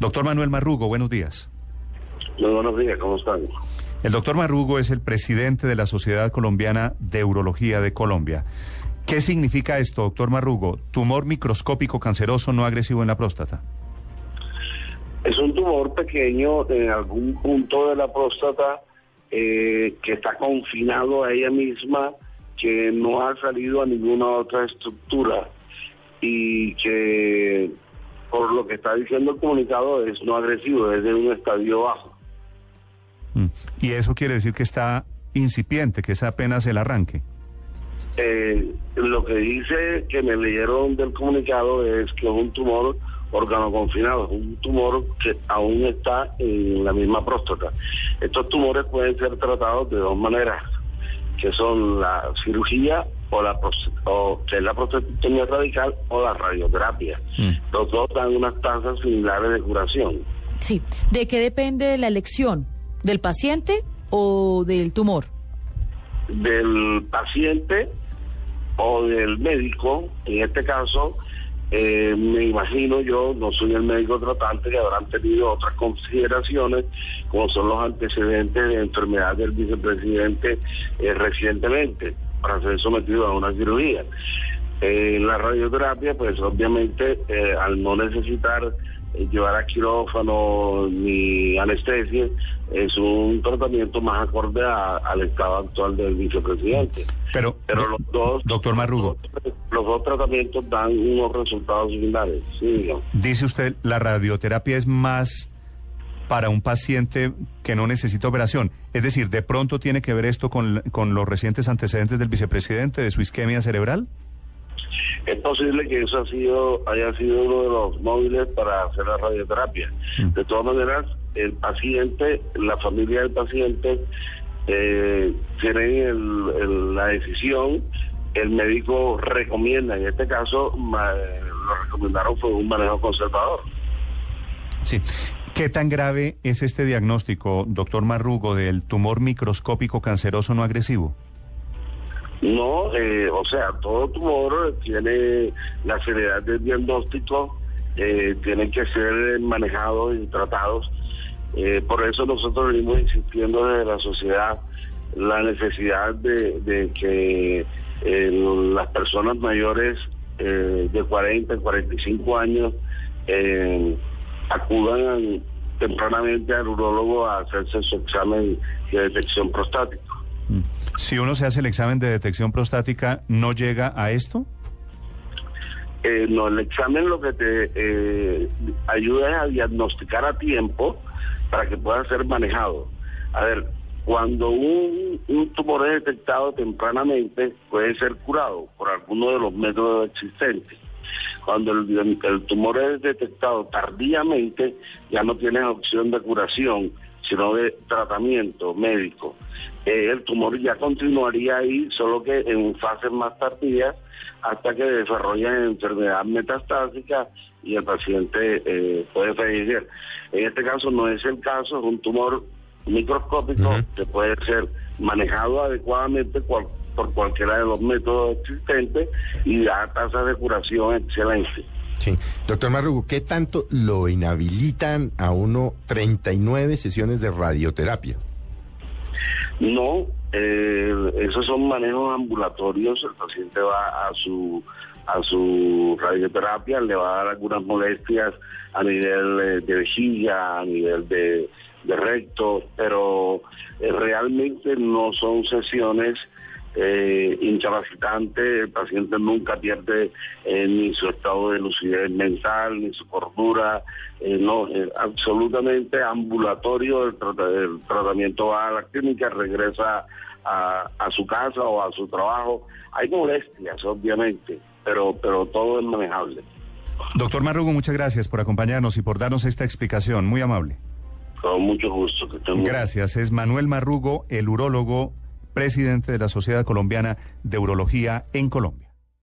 Doctor Manuel Marrugo, buenos días. Muy buenos días, ¿cómo están? El doctor Marrugo es el presidente de la Sociedad Colombiana de Urología de Colombia. ¿Qué significa esto, doctor Marrugo? Tumor microscópico canceroso no agresivo en la próstata. Es un tumor pequeño en algún punto de la próstata eh, que está confinado a ella misma, que no ha salido a ninguna otra estructura y que por lo que está diciendo el comunicado es no agresivo, es de un estadio bajo. Mm. Y eso quiere decir que está incipiente, que es apenas el arranque. Eh, lo que dice que me leyeron del comunicado es que es un tumor órgano confinado, es un tumor que aún está en la misma próstata. Estos tumores pueden ser tratados de dos maneras, que son la cirugía o la o, que es la prostatectomía radical o la radioterapia. Mm. Los dos dan unas tasas similares de curación. Sí. ¿De qué depende la elección? ¿Del paciente o del tumor? Del paciente o del médico, en este caso, eh, me imagino yo, no soy el médico tratante, que habrán tenido otras consideraciones, como son los antecedentes de enfermedad del vicepresidente eh, recientemente, para ser sometido a una cirugía. Eh, la radioterapia, pues obviamente, al no necesitar llevar a quirófano ni anestesia, es un tratamiento más acorde al estado actual del vicepresidente. Pero, Pero los dos, doctor Marrugo, los, dos tratamientos dan unos resultados similares. Dice usted, la radioterapia es más para un paciente que no necesita operación. Es decir, ¿de pronto tiene que ver esto con, con los recientes antecedentes del vicepresidente de su isquemia cerebral? Es posible que eso ha sido, haya sido uno de los móviles para hacer la radioterapia. Mm. De todas maneras, el paciente, la familia del paciente, eh, tienen la decisión, el médico recomienda, en este caso lo recomendaron fue un manejo conservador. Sí. ¿Qué tan grave es este diagnóstico, doctor Marrugo, del tumor microscópico canceroso no agresivo? No, eh, o sea, todo tumor tiene la seriedad del diagnóstico, eh, tienen que ser manejados y tratados. Eh, por eso nosotros venimos insistiendo desde la sociedad la necesidad de, que las personas mayores de 40, 45 años acudan tempranamente al urólogo a hacerse su examen de detección prostática. Si uno se hace el examen de detección prostática, ¿no llega a esto? Eh, no, el examen lo que te eh, ayuda es a diagnosticar a tiempo para que pueda ser manejado. A ver, cuando un, tumor es detectado tempranamente, puede ser curado por alguno de los métodos existentes. Cuando el, el tumor es detectado tardíamente, ya no tiene opción de curación sino de tratamiento médico. Eh, el tumor ya continuaría ahí, solo que en fases más tardías, hasta que desarrolla enfermedad metastásica y el paciente eh, puede fallecer. En este caso no es el caso, es un tumor microscópico que puede ser manejado adecuadamente por cualquiera de los métodos existentes y da tasas de curación excelentes. Sí. Doctor Marrugo, ¿qué tanto lo inhabilitan a uno 39 sesiones de radioterapia? No, eh, esos son manejos ambulatorios. El paciente va a su a su radioterapia, le va a dar algunas molestias a nivel eh, de vejiga, a nivel de, recto, pero eh, realmente no son sesiones eh, incapacitante, el paciente nunca pierde eh, ni su estado de lucidez mental, ni su cordura, eh, no, absolutamente ambulatorio, el, tratamiento va a la clínica, regresa a, a, su casa o a su trabajo. Hay molestias, obviamente, pero, pero todo es manejable. Doctor Marrugo, muchas gracias por acompañarnos y por darnos esta explicación, muy amable. Con mucho gusto. Que Gracias, es Manuel Marrugo, el urólogo presidente de la Sociedad Colombiana de Urología en Colombia.